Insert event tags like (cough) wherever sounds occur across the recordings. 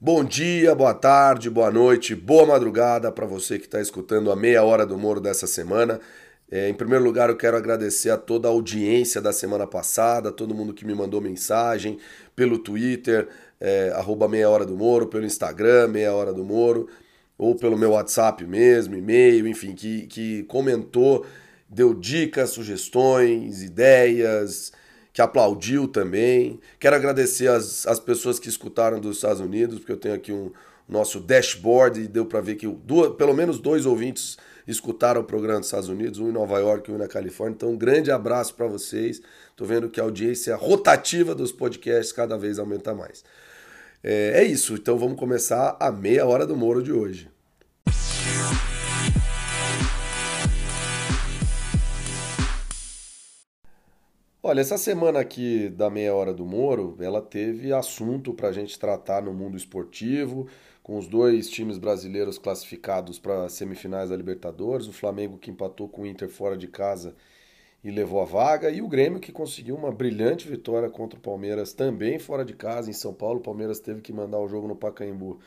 Bom dia, boa tarde, boa noite, boa madrugada para você que está escutando a meia hora do Moro dessa semana. É, em primeiro lugar, eu quero agradecer a toda a audiência da semana passada, todo mundo que me mandou mensagem pelo Twitter, é, arroba meia hora do Moro, pelo Instagram, meia hora do Moro, ou pelo meu WhatsApp mesmo, e-mail, enfim, que, que comentou, deu dicas, sugestões, ideias, que aplaudiu também. Quero agradecer as, as pessoas que escutaram dos Estados Unidos, porque eu tenho aqui um nosso dashboard e deu para ver que duas, pelo menos dois ouvintes escutaram o programa dos Estados Unidos, um em Nova York e um na Califórnia. Então, um grande abraço para vocês. Estou vendo que a audiência rotativa dos podcasts cada vez aumenta mais. É, é isso, então vamos começar a meia hora do Moro de hoje. Olha, essa semana aqui da meia hora do Moro, ela teve assunto para a gente tratar no mundo esportivo, com os dois times brasileiros classificados para semifinais da Libertadores, o Flamengo que empatou com o Inter fora de casa e levou a vaga, e o Grêmio que conseguiu uma brilhante vitória contra o Palmeiras também fora de casa em São Paulo. O Palmeiras teve que mandar o jogo no Pacaembu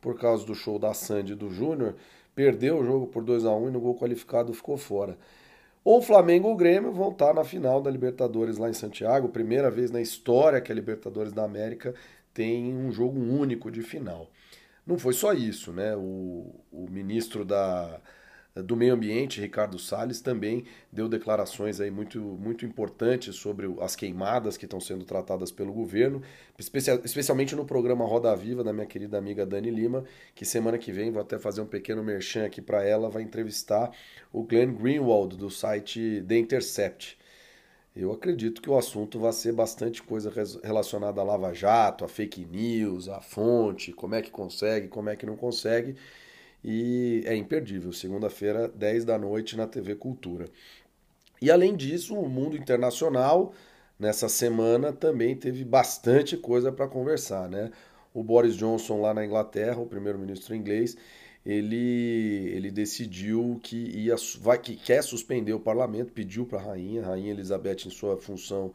por causa do show da Sandy e do Júnior, perdeu o jogo por 2 a 1 e no gol qualificado ficou fora. Ou o Flamengo ou o Grêmio vão estar na final da Libertadores lá em Santiago, primeira vez na história que a Libertadores da América tem um jogo único de final. Não foi só isso, né? O, o ministro da, do Meio Ambiente, Ricardo Salles, também deu declarações aí muito, muito importantes sobre as queimadas que estão sendo tratadas pelo governo, especialmente no programa Roda Viva da minha querida amiga Dani Lima, que semana que vem vou até fazer um pequeno merchan aqui para ela, vai entrevistar o Glenn Greenwald do site The Intercept. Eu acredito que o assunto vai ser bastante coisa relacionada a Lava Jato, a fake news, a fonte, como é que consegue, como é que não consegue e é imperdível. Segunda-feira, 10 da noite na TV Cultura. E além disso, o mundo internacional nessa semana também teve bastante coisa para conversar, né? O Boris Johnson lá na Inglaterra, o primeiro-ministro inglês, ele, ele decidiu que ia vai que quer suspender o parlamento, pediu para a rainha, a rainha Elizabeth em sua função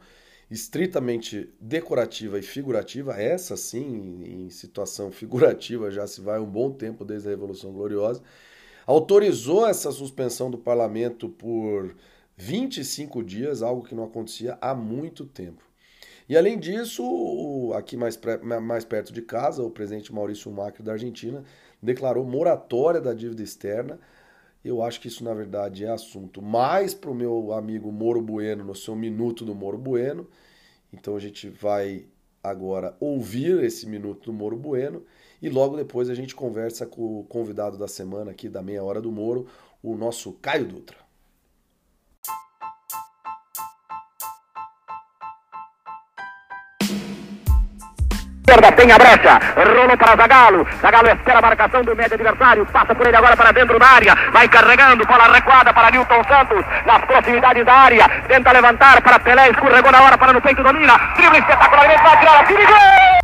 estritamente decorativa e figurativa, essa sim, em situação (laughs) figurativa já se vai um bom tempo desde a Revolução Gloriosa, autorizou essa suspensão do parlamento por 25 dias, algo que não acontecia há muito tempo. E além disso, aqui mais, mais perto de casa, o presidente Maurício Macri da Argentina declarou moratória da dívida externa eu acho que isso, na verdade, é assunto mais para o meu amigo Moro Bueno, no seu minuto do Moro Bueno. Então a gente vai agora ouvir esse minuto do Moro Bueno e logo depois a gente conversa com o convidado da semana aqui da meia hora do Moro, o nosso Caio Dutra. Esquerda, tem a brecha, rolou para Zagalo, Zagalo espera a marcação do médio adversário, passa por ele agora para dentro da área, vai carregando, bola recuada para Newton Santos, nas proximidades da área, tenta levantar para Pelé, escorregou na hora para no peito, domina, drible espetacular, vai tirar a tira gol!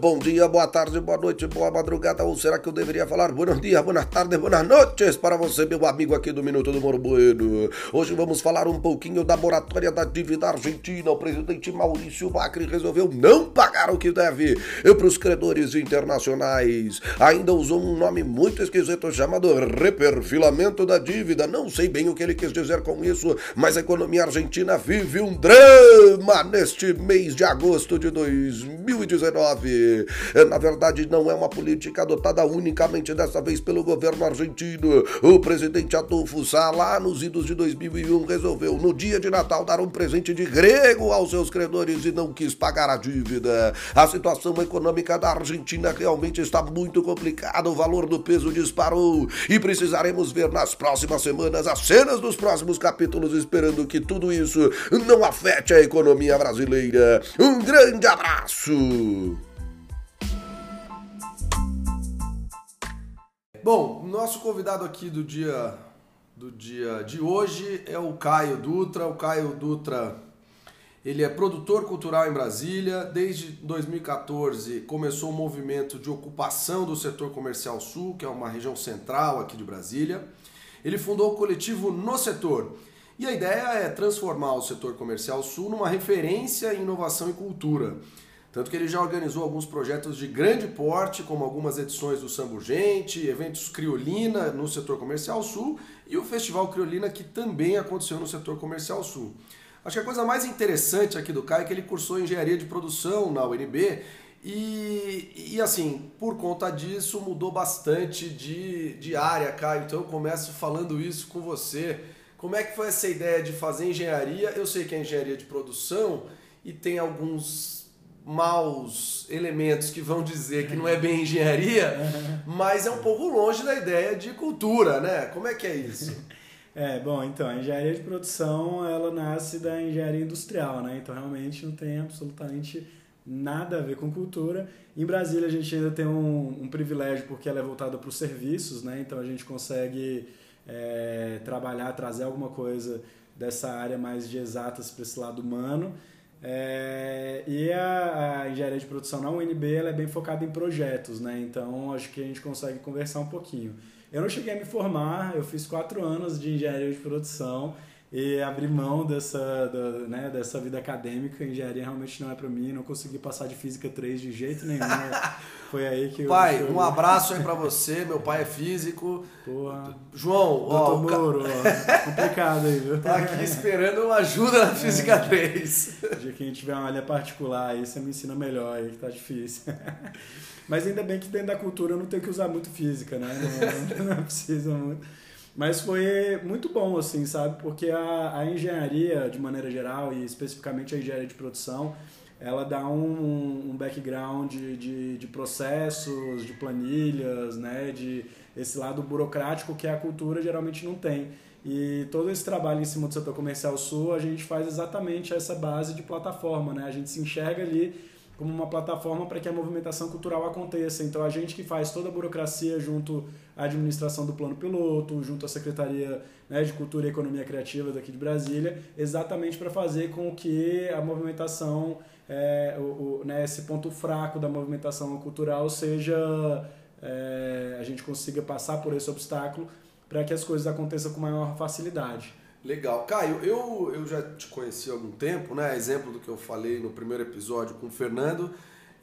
Bom dia, boa tarde, boa noite, boa madrugada, ou será que eu deveria falar buenos dias, boas tardes, boas noites para você, meu amigo aqui do Minuto do Moro Bueno. Hoje vamos falar um pouquinho da moratória da dívida argentina. O presidente Maurício Macri resolveu não pagar o que deve para os credores internacionais. Ainda usou um nome muito esquisito chamado reperfilamento da dívida. Não sei bem o que ele quis dizer com isso, mas a economia argentina vive um drama neste mês de agosto de 2019. Na verdade, não é uma política adotada unicamente dessa vez pelo governo argentino. O presidente Adolfo Sá, lá nos idos de 2001, resolveu no dia de Natal dar um presente de grego aos seus credores e não quis pagar a dívida. A situação econômica da Argentina realmente está muito complicada. O valor do peso disparou e precisaremos ver nas próximas semanas as cenas dos próximos capítulos, esperando que tudo isso não afete a economia brasileira. Um grande abraço! Bom, nosso convidado aqui do dia do dia de hoje é o Caio Dutra. O Caio Dutra, ele é produtor cultural em Brasília. Desde 2014 começou um movimento de ocupação do setor comercial sul, que é uma região central aqui de Brasília. ele fundou o coletivo No Setor. E a ideia é transformar o setor comercial sul numa referência em inovação e cultura. Tanto que ele já organizou alguns projetos de grande porte, como algumas edições do Samburgente, eventos Criolina no setor comercial sul e o Festival Criolina que também aconteceu no setor comercial sul. Acho que a coisa mais interessante aqui do Caio é que ele cursou engenharia de produção na UNB e, e assim, por conta disso mudou bastante de, de área, Caio. Então eu começo falando isso com você. Como é que foi essa ideia de fazer engenharia? Eu sei que é engenharia de produção e tem alguns maus elementos que vão dizer que não é bem engenharia, (laughs) mas é um pouco longe da ideia de cultura, né? Como é que é isso? (laughs) É, bom, então, a engenharia de produção, ela nasce da engenharia industrial, né? Então, realmente não tem absolutamente nada a ver com cultura. Em Brasília, a gente ainda tem um, um privilégio porque ela é voltada para os serviços, né? Então, a gente consegue é, trabalhar, trazer alguma coisa dessa área mais de exatas para esse lado humano. É, e a, a, engenharia de produção na UNB ela é bem focada em projetos, né? Então, acho que a gente consegue conversar um pouquinho. Eu não cheguei a me formar, eu fiz quatro anos de engenharia de produção e abri mão dessa, da, né, dessa vida acadêmica. Engenharia realmente não é para mim, não consegui passar de física 3 de jeito nenhum. (laughs) Foi aí que pai, eu. Pai, um abraço aí para você. Meu pai é físico. Porra. João, ó. Moro, ó, complicado aí, viu? Tá aqui esperando uma ajuda na física é, 3. O dia que a gente tiver uma área particular aí, você me ensina melhor aí, que tá difícil. (laughs) Mas ainda bem que dentro da cultura eu não tenho que usar muito física, né? Não, não precisa muito. Mas foi muito bom, assim, sabe? Porque a, a engenharia, de maneira geral, e especificamente a engenharia de produção, ela dá um, um background de, de, de, processos, de planilhas, né? De esse lado burocrático que a cultura geralmente não tem. E todo esse trabalho em cima do setor comercial sul, a gente faz exatamente essa base de plataforma, né? A gente se enxerga ali como uma plataforma para que a movimentação cultural aconteça. Então, a gente que faz toda a burocracia junto à administração do plano piloto, junto à Secretaria né, de Cultura e Economia Criativa daqui de Brasília, exatamente para fazer com que a movimentação, é, o, o, né, esse ponto fraco da movimentação cultural seja. É, a gente consiga passar por esse obstáculo para que as coisas aconteçam com maior facilidade. Legal. Caio, eu, eu já te conheci há algum tempo, né? Exemplo do que eu falei no primeiro episódio com o Fernando.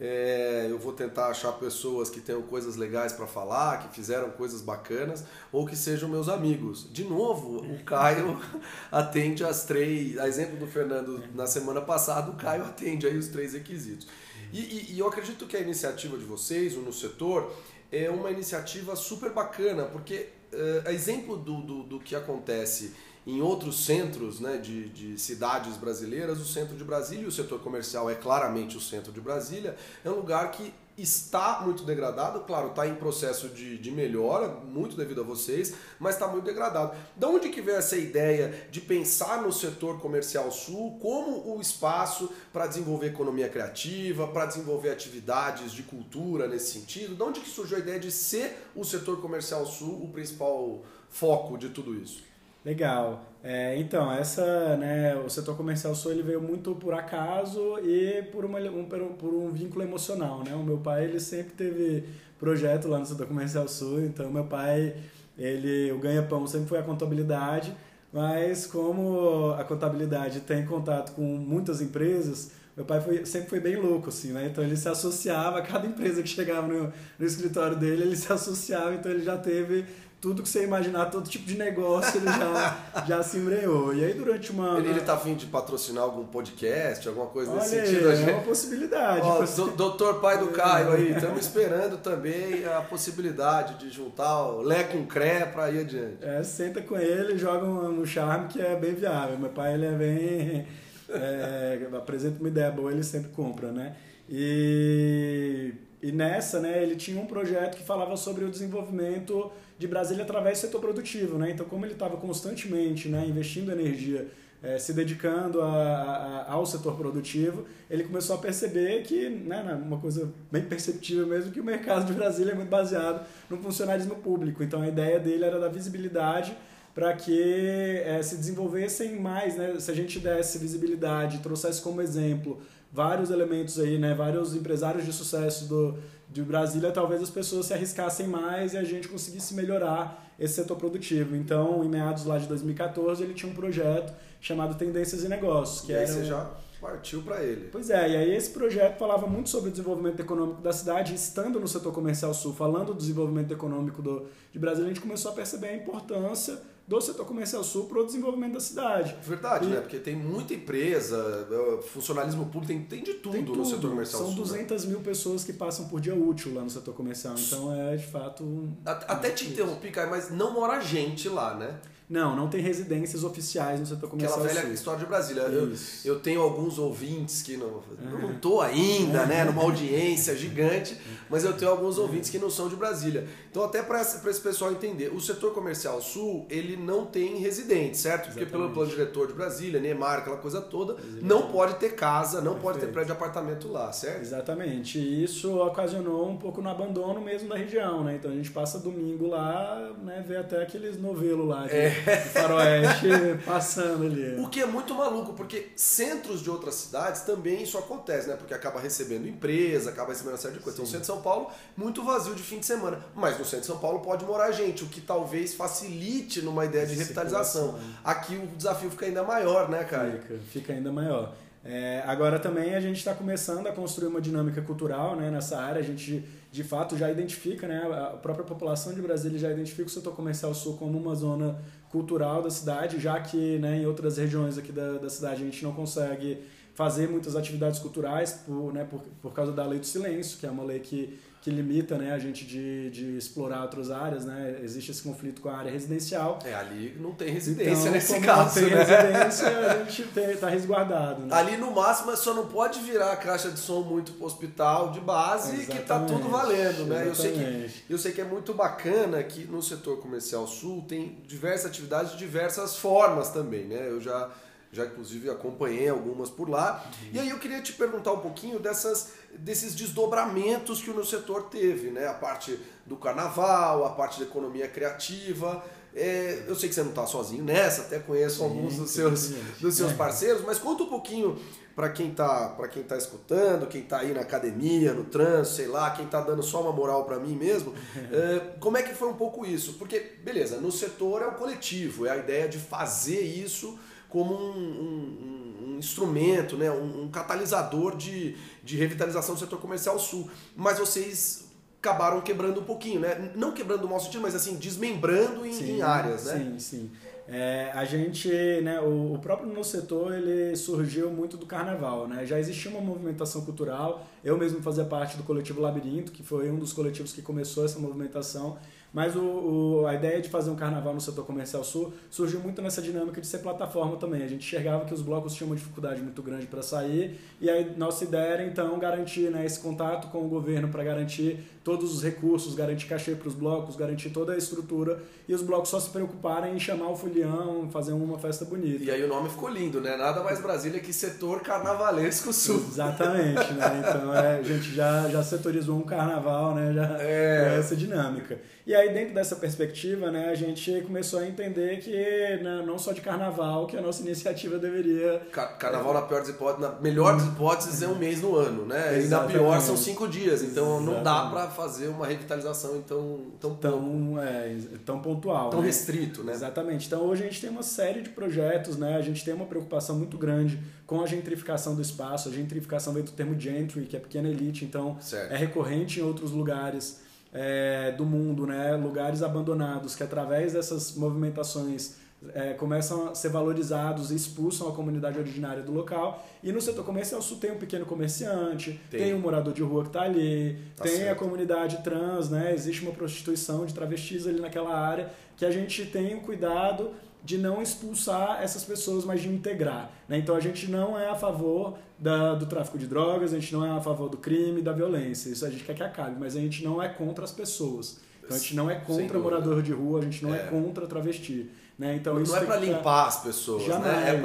É, eu vou tentar achar pessoas que tenham coisas legais para falar, que fizeram coisas bacanas, ou que sejam meus amigos. De novo, o Caio (laughs) atende as três. A exemplo do Fernando na semana passada, o Caio atende aí os três requisitos. E, e, e eu acredito que a iniciativa de vocês, o No Setor, é uma iniciativa super bacana, porque uh, exemplo do, do, do que acontece em outros centros né, de, de cidades brasileiras, o centro de Brasília, e o setor comercial é claramente o centro de Brasília, é um lugar que está muito degradado, claro, está em processo de, de melhora, muito devido a vocês, mas está muito degradado. De onde que veio essa ideia de pensar no setor comercial sul como o espaço para desenvolver economia criativa, para desenvolver atividades de cultura nesse sentido? De onde que surgiu a ideia de ser o setor comercial sul o principal foco de tudo isso? Legal. É, então, essa, né, o setor comercial sul ele veio muito por acaso e por, uma, um, por um vínculo emocional. Né? O meu pai ele sempre teve projeto lá no setor comercial sul, então meu pai, ele, o ganha-pão sempre foi a contabilidade, mas como a contabilidade tem contato com muitas empresas, meu pai foi, sempre foi bem louco, assim, né? Então ele se associava, a cada empresa que chegava no, no escritório dele, ele se associava, então ele já teve tudo que você imaginar, todo tipo de negócio, ele já, (laughs) já se embreou. E aí durante uma. Ele, ele tá afim de patrocinar algum podcast, alguma coisa Olha nesse aí, sentido? É gente... uma possibilidade. Ó, do, doutor pai do (laughs) Caio aí, estamos esperando também a possibilidade de juntar o Lé com Cré para ir adiante. É, senta com ele, joga um, um charme que é bem viável. Meu pai ele é bem. É, apresenta uma ideia boa, ele sempre compra, né? E, e nessa, né, ele tinha um projeto que falava sobre o desenvolvimento de Brasília através do setor produtivo, né? Então, como ele estava constantemente né, investindo energia, é, se dedicando a, a, ao setor produtivo, ele começou a perceber que, né, né, uma coisa bem perceptível mesmo, que o mercado de Brasília é muito baseado no funcionalismo público. Então, a ideia dele era dar visibilidade para que é, se desenvolvessem mais, né? Se a gente desse visibilidade, trouxesse como exemplo vários elementos aí, né? Vários empresários de sucesso do, de Brasília, talvez as pessoas se arriscassem mais e a gente conseguisse melhorar esse setor produtivo. Então, em meados lá de 2014, ele tinha um projeto chamado Tendências e Negócios, que e aí era você já partiu para ele. Pois é, e aí esse projeto falava muito sobre o desenvolvimento econômico da cidade, estando no setor comercial sul, falando do desenvolvimento econômico do, de Brasília, a gente começou a perceber a importância do setor comercial sul para o desenvolvimento da cidade. Verdade, E- né? Porque tem muita empresa, eh, funcionalismo público, tem, tem de tudo, Tem no tudo. setor comercial São sul, né? 200 mil pessoas que passam por dia útil lá no setor comercial, então é de fato. um- Até te interrompi, Caio, mas não mora gente lá, né? Não, não tem residências oficiais no setor Aquela comercial velha sul. história de Brasília. Eu, eu tenho alguns ouvintes que não. Não tô ainda, né? Numa (laughs) audiência gigante, mas eu tenho alguns ouvintes que não são de Brasília. Então, até para esse, esse pessoal entender, o setor comercial sul, ele não tem residente, certo? Porque pelo Exatamente. plano diretor de Brasília, Neymar, aquela coisa toda, não pode ter casa, não pode ter Perfeito. prédio de apartamento lá, certo? Exatamente. E isso ocasionou um pouco no abandono mesmo da região, né? Então a gente passa domingo lá, né? Vê até aqueles novelos lá de, de faroeste (laughs) passando ali. O que é muito maluco, porque centros de outras cidades também isso acontece, né? Porque acaba recebendo empresa, acaba recebendo uma série de coisas. Então, o centro de São Paulo, muito vazio de fim de semana. Mas no centro de São Paulo pode morar gente, o que talvez facilite numa ideia de revitalização. circulação. Aqui o desafio fica ainda maior, né, Caio? Fica, fica ainda maior. É, agora também a gente está começando a construir uma dinâmica cultural né, nessa área. A gente de fato já identifica, né, a própria população de Brasília já identifica o setor comercial sul como uma zona cultural da cidade, já que né, em outras regiões aqui da, da cidade a gente não consegue fazer muitas atividades culturais por, né, por, por causa da lei do silêncio, que é uma lei que, que limita né, a gente de, de explorar outras áreas. Né? Existe esse conflito com a área residencial. É, ali não tem residência Então, nesse caso, não tem né? residência, a gente está resguardado. Né? Ali no máximo só não pode virar a caixa de som muito pro hospital de base que tá Exatamente, tudo valendo, né? Eu sei, que, eu sei que é muito bacana que no setor comercial sul tem diversas atividades de diversas formas também, né? Eu já, já inclusive acompanhei algumas por lá. E aí eu queria te perguntar um pouquinho dessas, desses desdobramentos que o meu setor teve, né? A parte do carnaval, a parte da economia criativa. É, eu sei que você não está sozinho nessa, até conheço Sim, alguns dos seus, dos seus É. parceiros, mas conta um pouquinho para quem tá para quem tá escutando, quem tá aí na academia, no trânsito, sei lá, quem tá dando só uma moral para mim mesmo, (laughs) é, como é que foi um pouco isso? Porque beleza, no setor é o coletivo, é a ideia de fazer isso como um, um- um instrumento, né, um, um catalisador de, de revitalização do setor comercial sul. Mas vocês acabaram quebrando um pouquinho, né? Não quebrando o mau sentido, mas assim, desmembrando em, em áreas, né? Sim, sim. É, a gente, né, o, o próprio no setor, ele surgiu muito do carnaval, né? Já existia uma movimentação cultural. Eu mesmo fazia parte do coletivo Labirinto, que foi um dos coletivos que começou essa movimentação. Mas o, o- a ideia de fazer um carnaval no setor comercial sul surgiu muito nessa dinâmica de ser plataforma também. A gente enxergava que os blocos tinham uma dificuldade muito grande para sair e aí nossa ideia era então garantir né, esse contato com o governo para garantir todos os recursos, garantir cachê para os blocos, garantir toda a estrutura e os blocos só se preocuparem em chamar o folião, fazer uma festa bonita. E aí o nome ficou lindo, né? Nada mais Brasília que setor carnavalesco sul. Exatamente, né? (laughs) Então é, a gente já, já setorizou um carnaval, né? Já É. com essa dinâmica. E aí, dentro dessa perspectiva, né, a gente começou a entender que né, não só de carnaval que a nossa (laughs) iniciativa deveria. Ca- Carnaval, na pior das hipóteses, na melhor das hipóteses, é um mês no ano, né? E na pior Exatamente. são cinco dias. Então não dá Exatamente. pra fazer uma revitalização tão, tão, Tão, é, tão pontual. tão né? restrito, né? Exatamente. Então hoje a gente tem uma série de projetos, né? A gente tem uma preocupação muito grande com a gentrificação do espaço. A gentrificação vem do termo gentry, que é pequena elite, então Certo. é recorrente em outros lugares é, do mundo, né? Lugares abandonados que através dessas movimentações é, começam a ser valorizados e expulsam a comunidade originária do local. E no setor comercial tem um pequeno comerciante, Tem. tem, um morador de rua que está ali, Tá tem a certo. comunidade trans, né? Existe uma prostituição de travestis ali naquela área que a gente tem o cuidado de não expulsar essas pessoas, mas de integrar. Né? Então a gente não é a favor da, do tráfico de drogas, a gente não é a favor do crime, da violência. Isso a gente quer que acabe, mas a gente não é contra as pessoas. Então a gente não é contra morador de rua, a gente não é, É. contra travesti. Né? Então, isso Não é ficar- limpar as pessoas, Jamais, né?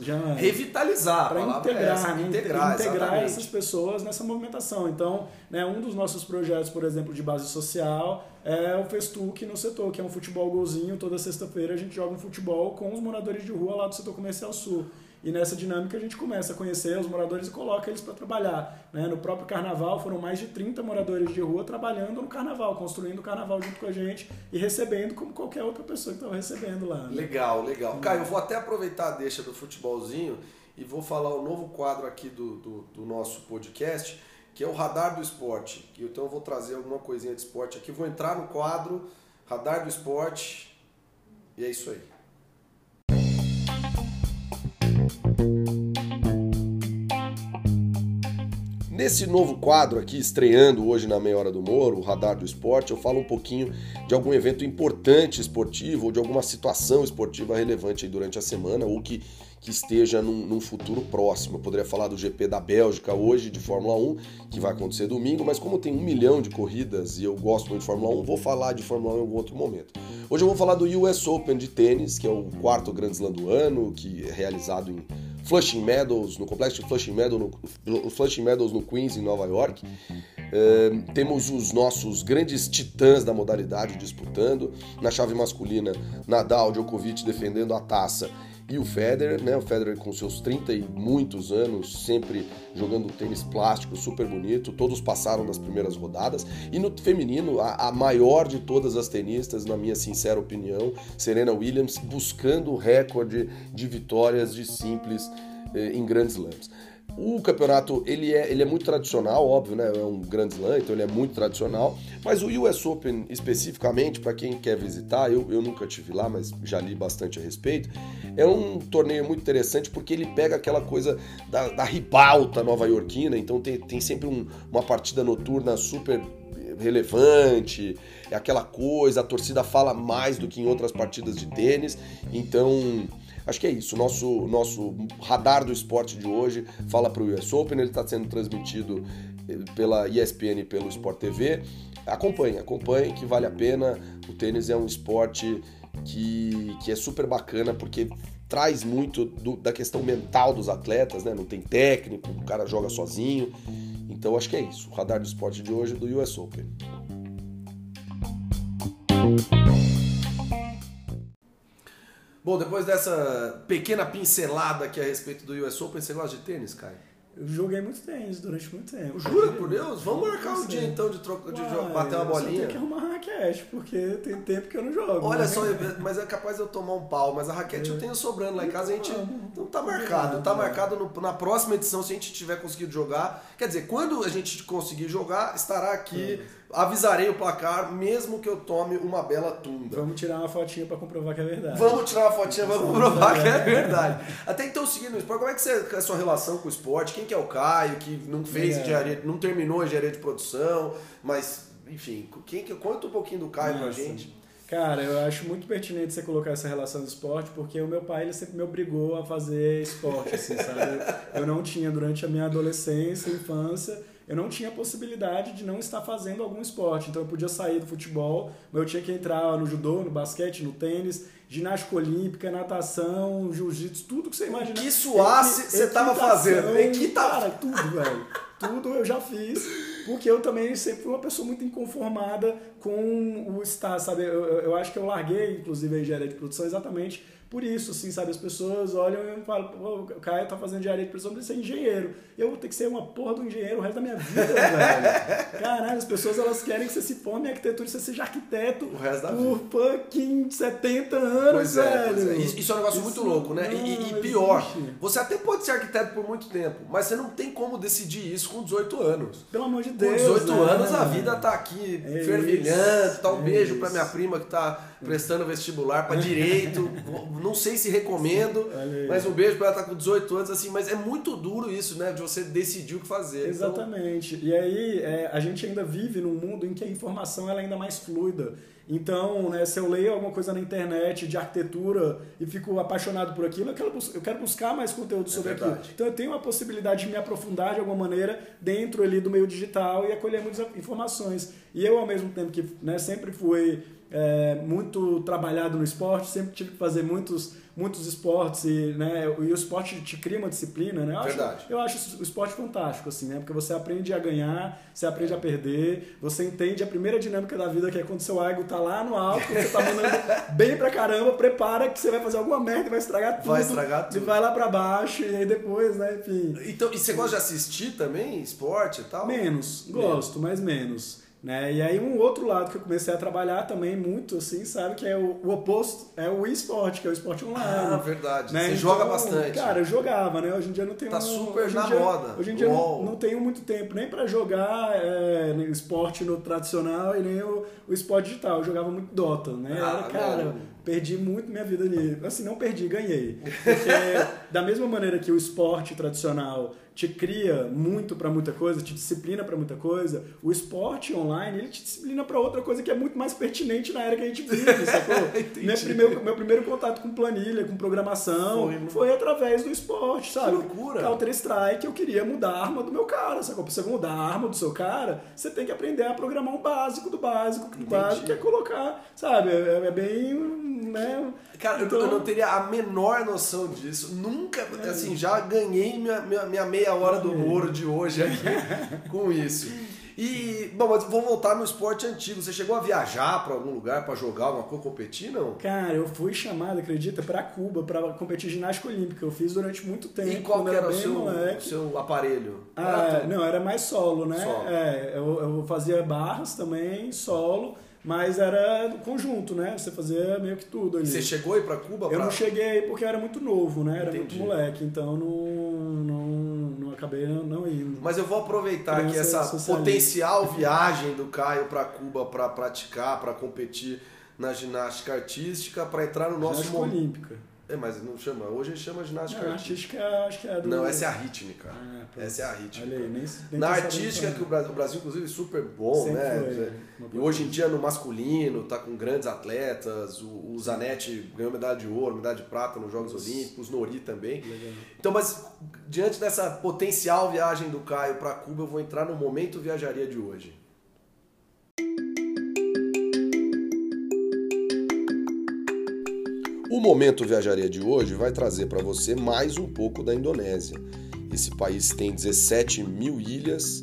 É jamais. revitalizar. para palavra é integrar, integrar, integrar essas pessoas nessa movimentação. Então, né, um dos nossos projetos, por exemplo, de base social é o Festuc no setor, que é um futebol golzinho. Toda sexta-feira a gente joga um futebol com os moradores de rua lá do setor comercial sul. e nessa dinâmica a gente começa a conhecer os moradores e coloca eles para trabalhar. Né? No próprio carnaval foram mais de 30 moradores de rua trabalhando no carnaval, construindo o carnaval junto com a gente e recebendo como qualquer outra pessoa que estava recebendo lá. Né? Legal, legal. Caio, eu vou até aproveitar a deixa do futebolzinho e vou falar o novo quadro aqui do, do, do nosso podcast, que é o Radar do Esporte. Então eu vou trazer alguma coisinha de esporte aqui, vou entrar no quadro Radar do Esporte e é isso aí. Nesse novo quadro aqui, estreando hoje na Meia Hora do Moro, o Radar do Esporte, eu falo um pouquinho de algum evento importante esportivo ou de alguma situação esportiva relevante durante a semana ou que, que esteja num, num, futuro próximo. Eu poderia falar do GP da Bélgica hoje de Fórmula 1, que vai acontecer domingo, mas como tem um milhão de corridas e eu gosto muito de Fórmula 1, vou falar de Fórmula 1 em algum outro momento. Hoje eu vou falar do US Open de tênis, que é o quarto Grand Slam do ano, que é realizado em Flushing Meadows, no complexo de Flushing Meadows, no, Flushing Meadows, no Queens, em Nova York. Uh, temos os nossos grandes titãs da modalidade disputando. Na chave masculina, Nadal, Djokovic defendendo a taça e o Federer, né? O Federer com seus 30 e muitos anos, sempre jogando tênis plástico, super bonito. Todos passaram das primeiras rodadas. E no feminino, a, a maior de todas as tenistas, na minha sincera opinião, Serena Williams, buscando o recorde de vitórias de simples eh, em grandes slams. O campeonato ele é, ele é muito tradicional, óbvio, né? É um grande slam, então ele é muito tradicional. Mas o US Open, especificamente, para quem quer visitar, eu, eu nunca tive lá, mas já li bastante a respeito. É um torneio muito interessante porque ele pega aquela coisa da, da ribalta nova-iorquina, então tem, tem sempre um, uma partida noturna super relevante, é aquela coisa, a torcida fala mais do que em outras partidas de tênis, então Acho que é isso. Nosso, nosso radar do esporte de hoje fala para o US Open, ele está sendo transmitido eh, pela ESPN e pelo Sport TV. Acompanhe, acompanhe que vale a pena. O tênis é um esporte que, que é super bacana porque traz muito do, da questão mental dos atletas, né? Não tem técnico, o cara joga sozinho. Então acho que é isso. O radar do esporte de hoje é do US Open. Bom, depois dessa pequena pincelada aqui a respeito do US Open, você gosta de tênis, Caio? Eu joguei muito tênis durante muito tempo. Jura por Deus? Vamos marcar um dia então de, troca, de Uai, bater uma bolinha? Tem que arrumar uma raquete, porque tem tempo que eu não jogo. Olha né? só, mas é capaz de eu tomar um pau, mas a raquete é. eu tenho sobrando lá em casa, a gente. Então tá marcado. Tá marcado no, na próxima edição, se a gente tiver conseguido jogar. Quer dizer, quando a gente conseguir jogar, estará aqui. É avisarei o placar, mesmo que eu tome uma bela tunda. Vamos tirar uma fotinha para comprovar que é verdade. Vamos tirar uma fotinha para comprovar que é verdade. Até então, seguindo o esporte, como é que é a sua relação com o esporte? Quem que é o Caio, que não fez é. engenharia, não terminou a engenharia de produção, mas, enfim, quem que, conta um pouquinho do Caio Nossa. pra gente. Cara, eu acho muito pertinente você colocar essa relação do esporte, porque o meu pai ele sempre me obrigou a fazer esporte, assim, sabe? Eu não tinha durante a minha adolescência, infância, eu não tinha possibilidade de não estar fazendo algum esporte. Então eu podia sair do futebol, mas eu tinha que entrar no judô, no basquete, no tênis, ginástica olímpica, natação, jiu-jitsu, tudo que você imagina. Que suasse você estava fazendo. Cara, tudo, velho. Tudo eu já fiz, porque eu também sempre fui uma pessoa muito inconformada com o estar, sabe? Eu, eu acho que eu larguei, inclusive, a engenharia de produção exatamente por isso, assim, sabe? As pessoas olham e falam, o Caio tá fazendo engenharia de produção, precisa ser engenheiro. Eu vou ter que ser uma porra do engenheiro o resto da minha vida, velho. (laughs) Caralho, as pessoas elas querem que você se forme em arquitetura e você seja arquiteto o resto da por vida. fucking 70 anos, pois é, velho. Pois é. Isso é um negócio isso muito louco, né? Não, e, e pior, existe. você até pode ser arquiteto por muito tempo, mas você não tem como decidir isso com 18 anos. Pelo amor de Deus. Com 18 né? anos a vida tá aqui é fervilhando, tá um é beijo isso. pra minha prima que tá prestando vestibular para (laughs) direito. Não sei se recomendo, mas um beijo para ela estar tá com 18 anos, assim, mas é muito duro isso, né? De você decidir o que fazer. Então Exatamente. Então... E aí, é, a gente ainda vive num mundo em que a informação ela é ainda mais fluida. Então, né, se eu leio alguma coisa na internet de arquitetura e fico apaixonado por aquilo, eu quero, eu quero buscar mais conteúdo é sobre é aquilo. Então, eu tenho a possibilidade de me aprofundar de alguma maneira dentro ali do meio digital e acolher muitas informações. E eu, ao mesmo tempo que né, sempre fui é, muito trabalhado no esporte, sempre tive que fazer muitos, muitos esportes e, né, e o esporte te cria uma disciplina, né? Eu Verdade. Acho, eu acho o esporte fantástico, assim, né? Porque você aprende a ganhar, você aprende a perder, você entende a primeira dinâmica da vida, que é quando seu ego tá lá no alto, você tá mandando (laughs) bem pra caramba, prepara que você vai fazer alguma merda e vai estragar tudo. Vai estragar E tudo. vai lá pra baixo, e aí depois, né, enfim... Então, e você gosta de assistir também esporte e tal? Menos, gosto, mas menos. Né? E aí um outro lado que eu comecei a trabalhar também muito, assim, sabe? Que é o, o oposto, é o esporte, que é o esporte online. Ah, verdade. né? Você Então, joga bastante. Cara, eu jogava, né? Hoje em dia não tenho... Tá super hoje em na dia- moda. Hoje em dia não, não tenho muito tempo nem pra jogar é, esporte no tradicional e nem o, o esporte digital. Eu jogava muito Dota, né? Ah, Era, cara, não. perdi muito minha vida ali. Assim, não perdi, ganhei. Porque (laughs) da mesma maneira que o esporte tradicional te cria muito pra muita coisa, te disciplina pra muita coisa, o esporte online, ele te disciplina pra outra coisa que é muito mais pertinente na era que a gente vive, (laughs) sacou? Meu, primeiro, meu primeiro contato com planilha, com programação, Foi, foi, através do esporte, sabe? loucura. Counter-Strike, eu queria mudar a arma do meu cara, sacou? Pra você mudar a arma do seu cara, você tem que aprender a programar um básico do básico, Entendi. básico, que é colocar, sabe? É, é bem, né? Cara, eu- Então- eu não teria a menor noção disso. Nunca, É. assim, já ganhei minha, minha, minha meia hora do Moro de hoje aqui com isso. E, bom, mas vou voltar no esporte antigo. Você chegou a viajar pra algum lugar pra jogar alguma coisa, competir, não? Cara, eu fui chamado, acredita, pra Cuba pra competir ginástica olímpica. Eu fiz durante muito tempo. E qual que era o seu, moleque. seu aparelho? Ah, Era não, era mais solo, né? Solo. É, eu, eu fazia barras também, solo, mas era conjunto, né? Você fazia meio que tudo ali. Você chegou aí pra Cuba? Eu pra... não cheguei porque eu era muito novo, né? Era Entendi. muito moleque, então não, não, não acabei não, não indo. Mas eu vou aproveitar aqui Criança essa socialista. potencial viagem do Caio pra Cuba pra praticar, pra competir na ginástica artística, pra entrar no nosso Ginástica momento. olímpica. É, mas não chama. Hoje chama ginástica Não, artística. artística acho que é do... Não, essa é a rítmica. Ah, pronto. essa é a rítmica. Olha aí, nem, nem Na artística, que o Brasil, o Brasil, inclusive, é super bom, Sempre né? foi E hoje em dia, no masculino, tá com grandes atletas. O, o Zanetti ganhou medalha de ouro, medalha de prata nos Jogos Olímpicos, Nori também. Legal. Então, mas diante dessa potencial viagem do Caio para Cuba, eu vou entrar no momento viajaria de hoje. O momento viajaria de hoje vai trazer para você mais um pouco da Indonésia. Esse país tem 17 mil ilhas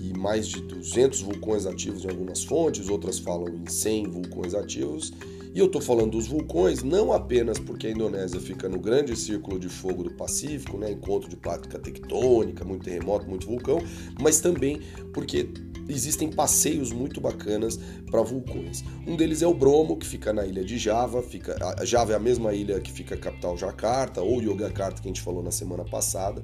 e mais de 200 vulcões ativos em algumas fontes, outras falam em 100 vulcões ativos. E eu estou falando dos vulcões não apenas porque a Indonésia fica no grande círculo de fogo do Pacífico, né, encontro de placa tectônica, muito terremoto, muito vulcão, mas também porque existem passeios muito bacanas para vulcões. Um deles é o Bromo, que fica na ilha de Java, fica a Java é a mesma ilha que fica a capital Jakarta ou Yogyakarta que a gente falou na semana passada.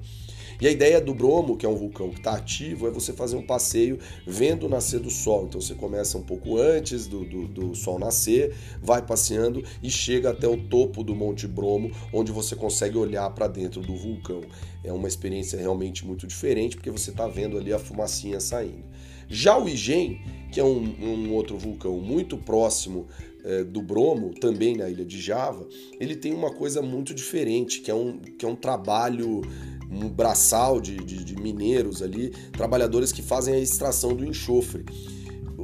E a ideia do Bromo, que é um vulcão que está ativo, é você fazer um passeio vendo nascer do sol. Então você começa um pouco antes do, do, do sol nascer, vai passeando e chega até o topo do Monte Bromo, onde você consegue olhar para dentro do vulcão. É uma experiência realmente muito diferente, porque você está vendo ali a fumacinha saindo. Já o Igen, que é um, um outro vulcão muito próximo eh, do Bromo, também na ilha de Java, ele tem uma coisa muito diferente, que é um, que é um trabalho um braçal de, de, de mineiros ali, trabalhadores que fazem a extração do enxofre.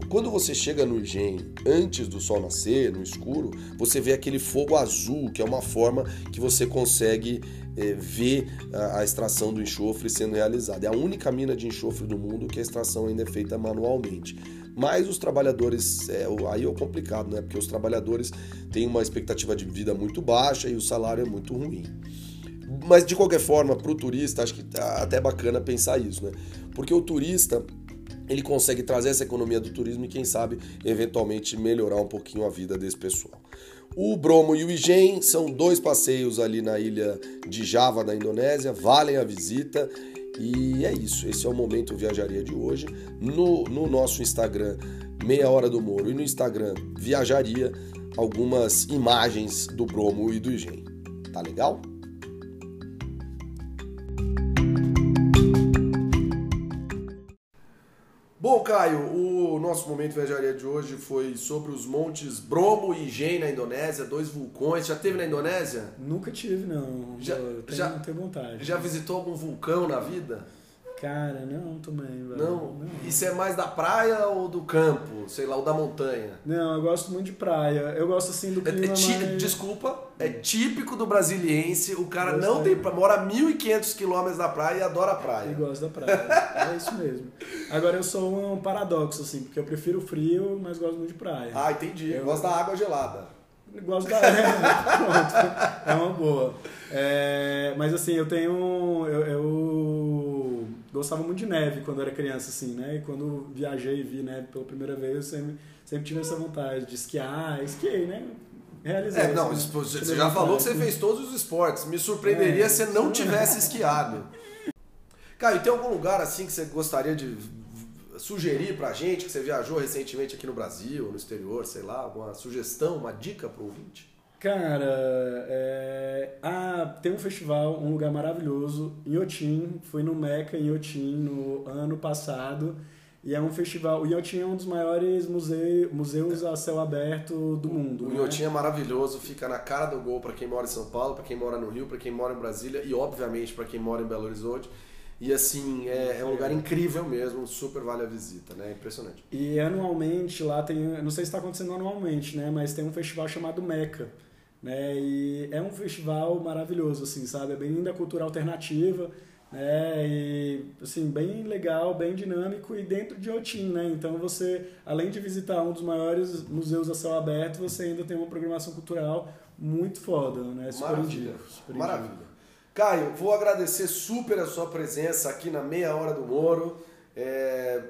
Quando você chega no Igen antes do sol nascer, no escuro, você vê aquele fogo azul, que é uma forma que você consegue é, ver a, a extração do enxofre sendo realizada. É a única mina de enxofre do mundo que a extração ainda é feita manualmente. Mas os trabalhadores, é, aí é complicado, né? Porque os trabalhadores têm uma expectativa de vida muito baixa e o salário é muito ruim. Mas de qualquer forma, para o turista, acho que tá até bacana pensar isso, né? Porque o turista ele consegue trazer essa economia do turismo e, quem sabe, eventualmente melhorar um pouquinho a vida desse pessoal. O Bromo e o Igen são dois passeios ali na ilha de Java, da Indonésia, valem a visita. E é isso, esse é o Momento Viajaria de hoje. No, no nosso Instagram, Meia Hora do Moro, e no Instagram, Viajaria, algumas imagens do Bromo e do Igen. Tá legal? Bom, Caio, o nosso momento viajaria de hoje foi sobre os montes Bromo e Igen na Indonésia, dois vulcões. Já teve na Indonésia? Nunca tive, não. Já- Eu tenho, já- tenho vontade. Já visitou algum vulcão na vida? Cara, não também, velho. Não? Isso é mais da praia ou do campo? Sei lá, ou da montanha? Não, eu gosto muito de praia. Eu gosto assim do É- clima é tí- mais... Desculpa, é típico do brasiliense. O cara não tem mora a 1.500 quilômetros da praia e adora a praia. gosto da praia. é isso mesmo. Agora eu sou um paradoxo, assim, porque eu prefiro frio, mas gosto muito de praia. Ah, entendi. Eu- Gosta da água gelada. Gosto da. (laughs) Pronto. É uma boa. É, mas assim, eu tenho. Eu, eu gostava muito de neve quando era criança, assim, né? E quando viajei e vi neve pela primeira vez, eu sempre, sempre tive essa vontade de esquiar. Esquiei, né? É, não, isso- você já falou que vontade. você fez todos os esportes. Me surpreenderia É. se você não tivesse esquiado. Cara, e tem algum lugar assim que você gostaria de sugerir pra gente, que você viajou recentemente aqui no Brasil, no exterior, sei lá, alguma sugestão, uma dica pro ouvinte? Cara, é... ah, tem um festival, um lugar maravilhoso, em Inhotim. Fui no Meca em Inhotim no ano passado. E é um festival. O Inhotim é um dos maiores musei... museus a céu aberto do mundo. O né? Inhotim é maravilhoso, fica na cara do gol pra quem mora em São Paulo, pra quem mora no Rio, pra quem mora em Brasília e, obviamente, pra quem mora em Belo Horizonte. E assim, é, é um lugar incrível mesmo, super vale a visita, né? Impressionante. E anualmente lá tem, não sei se está acontecendo anualmente, né, mas tem um festival chamado Meca, né, e é um festival maravilhoso, assim, sabe, é bem da cultura alternativa, né, e assim bem legal, bem dinâmico e dentro de Otim, né, então você, além de visitar um dos maiores museus a céu aberto, você ainda tem uma programação cultural muito foda, né, super Maravilha. indico, super indico. Maravilha. Caio, vou agradecer super a sua presença aqui na Meia Hora do Moro. É,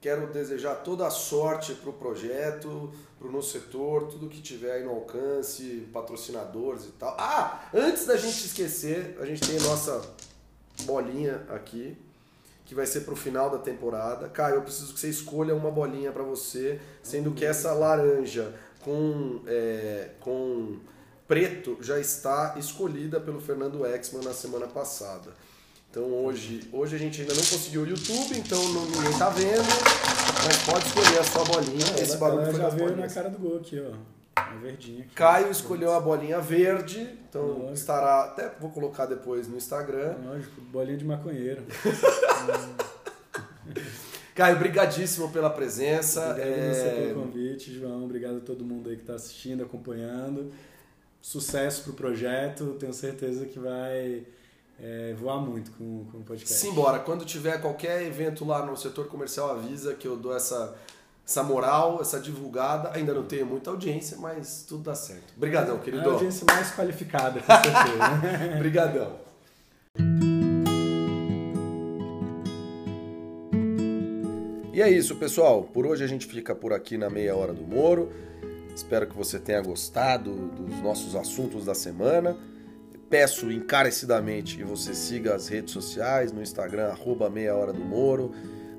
quero desejar toda a sorte para o projeto, para o nosso setor, tudo que tiver aí no alcance, patrocinadores e tal. Ah, antes da gente esquecer, a gente tem a nossa bolinha aqui, que vai ser para o final da temporada. Caio, eu preciso que você escolha uma bolinha para você, sendo que essa laranja com, é, com preto já está escolhida pelo Fernando Exman na semana passada. Então hoje, hoje a gente ainda não conseguiu o YouTube, então não, ninguém tá vendo, mas pode escolher a sua bolinha. Esse Ela- barulho foi já veio na cara do gol aqui, ó, a verdinha aqui. Caio escolheu a bolinha verde, então Lógico. estará, até vou colocar depois no Instagram. Lógico, bolinha de maconheiro. (laughs) Caio, brigadíssimo pela presença. Obrigado É, pelo convite, João. Obrigado a todo mundo aí que está assistindo, acompanhando. Sucesso pro projeto. Tenho certeza que vai é, voar muito com, com o podcast. Simbora, quando tiver qualquer evento lá no setor comercial, avisa que eu dou essa, essa moral, essa divulgada. Ainda não tenho muita audiência, mas tudo dá certo. Obrigadão, A querido. audiência mais qualificada, com certeza. (laughs) (laughs) Obrigadão. E é isso, pessoal. Por hoje a gente fica por aqui na meia hora do Moro. Espero que você tenha gostado dos nossos assuntos da semana. Peço encarecidamente que você siga as redes sociais, no Instagram, arroba meia hora do Moro,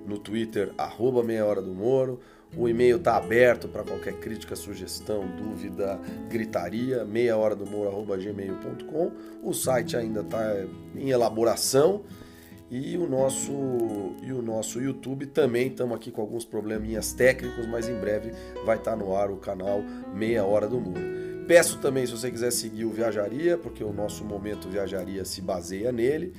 no Twitter, arroba meia hora do Moro. O e-mail está aberto para qualquer crítica, sugestão, dúvida, gritaria, meia hora do gmail.com. O site ainda está em elaboração. E o nosso e o nosso YouTube também estamos aqui com alguns probleminhas técnicos, mas em breve vai estar no ar o canal Meia Hora do Muro. Peço também se você quiser seguir o Viajaria, porque o nosso momento Viajaria se baseia nele.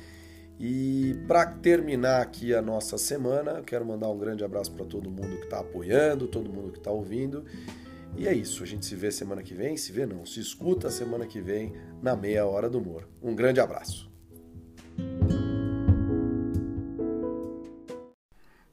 E para terminar aqui a nossa semana, quero mandar um grande abraço para todo mundo que está apoiando, todo mundo que está ouvindo. E é isso, a gente se vê semana que vem, se vê não, se escuta semana que vem na Meia Hora do Moro. Um grande abraço.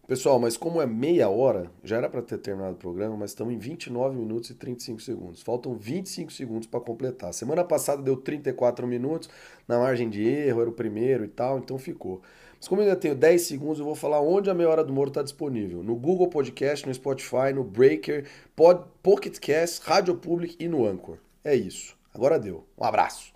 Pessoal, mas como é meia hora, já era para ter terminado o programa, mas estamos em 29 minutos e 35 segundos. Faltam 25 segundos para completar. Semana passada deu 34 minutos, na margem de erro, era o primeiro e tal, então ficou. Mas como eu ainda tenho 10 segundos, eu vou falar onde a meia hora do Moro está disponível. No Google Podcast, no Spotify, no Breaker, Pod, Pocket Cast, Rádio Public e no Anchor. É isso. Agora deu. Um abraço.